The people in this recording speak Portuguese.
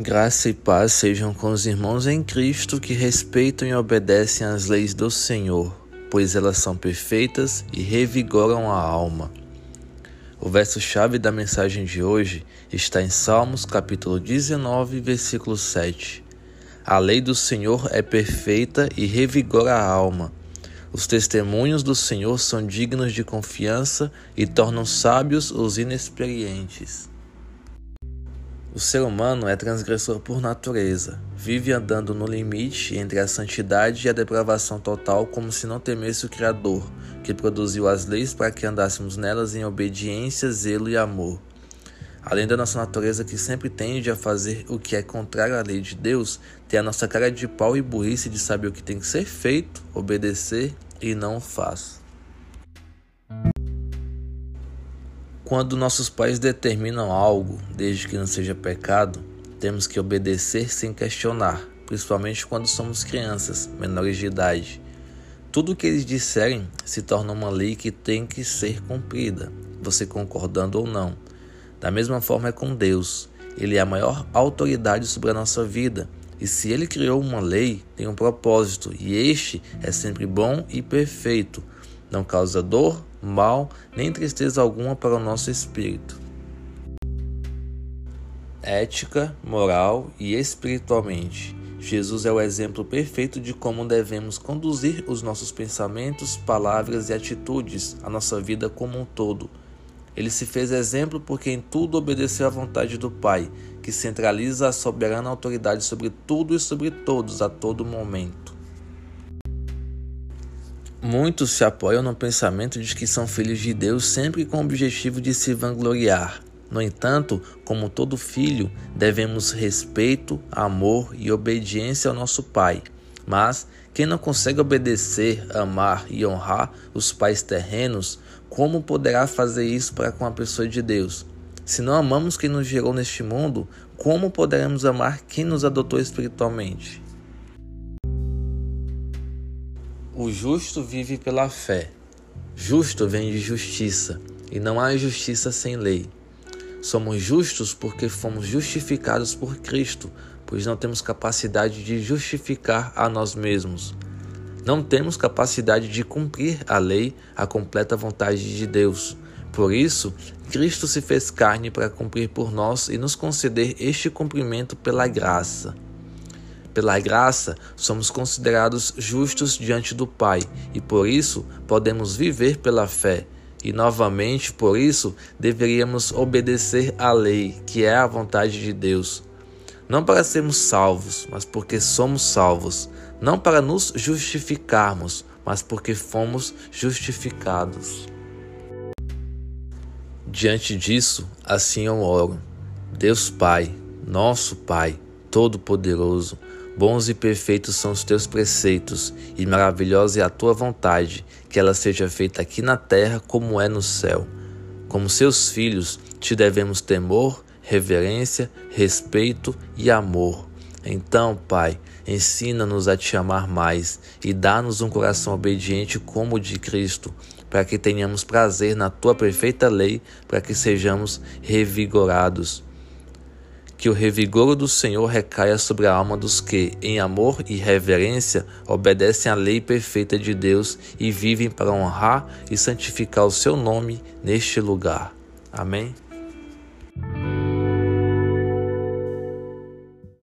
Graça e paz sejam com os irmãos em Cristo que respeitam e obedecem às leis do Senhor, pois elas são perfeitas e revigoram a alma. O verso-chave da mensagem de hoje está em Salmos, capítulo 19, versículo 7. A lei do Senhor é perfeita e revigora a alma. Os testemunhos do Senhor são dignos de confiança e tornam sábios os inexperientes. O ser humano é transgressor por natureza, vive andando no limite entre a santidade e a depravação total, como se não temesse o Criador, que produziu as leis para que andássemos nelas em obediência, zelo e amor. Além da nossa natureza que sempre tende a fazer o que é contrário à lei de Deus, tem a nossa cara de pau e burrice de saber o que tem que ser feito, obedecer e não faz. Quando nossos pais determinam algo, desde que não seja pecado, temos que obedecer sem questionar, principalmente quando somos crianças, menores de idade. Tudo o que eles disserem se torna uma lei que tem que ser cumprida, você concordando ou não. Da mesma forma é com Deus. Ele é a maior autoridade sobre a nossa vida. E se ele criou uma lei, tem um propósito, e este é sempre bom e perfeito. Não causa dor, mal, nem tristeza alguma para o nosso espírito. Ética, moral e espiritualmente. Jesus é o exemplo perfeito de como devemos conduzir os nossos pensamentos, palavras e atitudes, a nossa vida como um todo. Ele se fez exemplo porque em tudo obedeceu à vontade do Pai, que centraliza a soberana autoridade sobre tudo e sobre todos a todo momento. Muitos se apoiam no pensamento de que são filhos de Deus sempre com o objetivo de se vangloriar. No entanto, como todo filho, devemos respeito, amor e obediência ao nosso Pai. Mas quem não consegue obedecer, amar e honrar os pais terrenos, como poderá fazer isso para com a pessoa de Deus? Se não amamos quem nos gerou neste mundo, como poderemos amar quem nos adotou espiritualmente? O justo vive pela fé. Justo vem de justiça, e não há justiça sem lei. Somos justos porque fomos justificados por Cristo, pois não temos capacidade de justificar a nós mesmos. Não temos capacidade de cumprir a lei, a completa vontade de Deus. Por isso, Cristo se fez carne para cumprir por nós e nos conceder este cumprimento pela graça. Pela graça, somos considerados justos diante do Pai e por isso podemos viver pela fé. E novamente, por isso, deveríamos obedecer à lei, que é a vontade de Deus. Não para sermos salvos, mas porque somos salvos. Não para nos justificarmos, mas porque fomos justificados. Diante disso, assim eu oro. Deus Pai, nosso Pai, Todo-Poderoso, Bons e perfeitos são os teus preceitos, e maravilhosa é a tua vontade, que ela seja feita aqui na terra como é no céu. Como seus filhos, te devemos temor, reverência, respeito e amor. Então, Pai, ensina-nos a te amar mais e dá-nos um coração obediente como o de Cristo, para que tenhamos prazer na tua perfeita lei, para que sejamos revigorados que o revigoro do Senhor recaia sobre a alma dos que, em amor e reverência, obedecem à lei perfeita de Deus e vivem para honrar e santificar o seu nome neste lugar. Amém.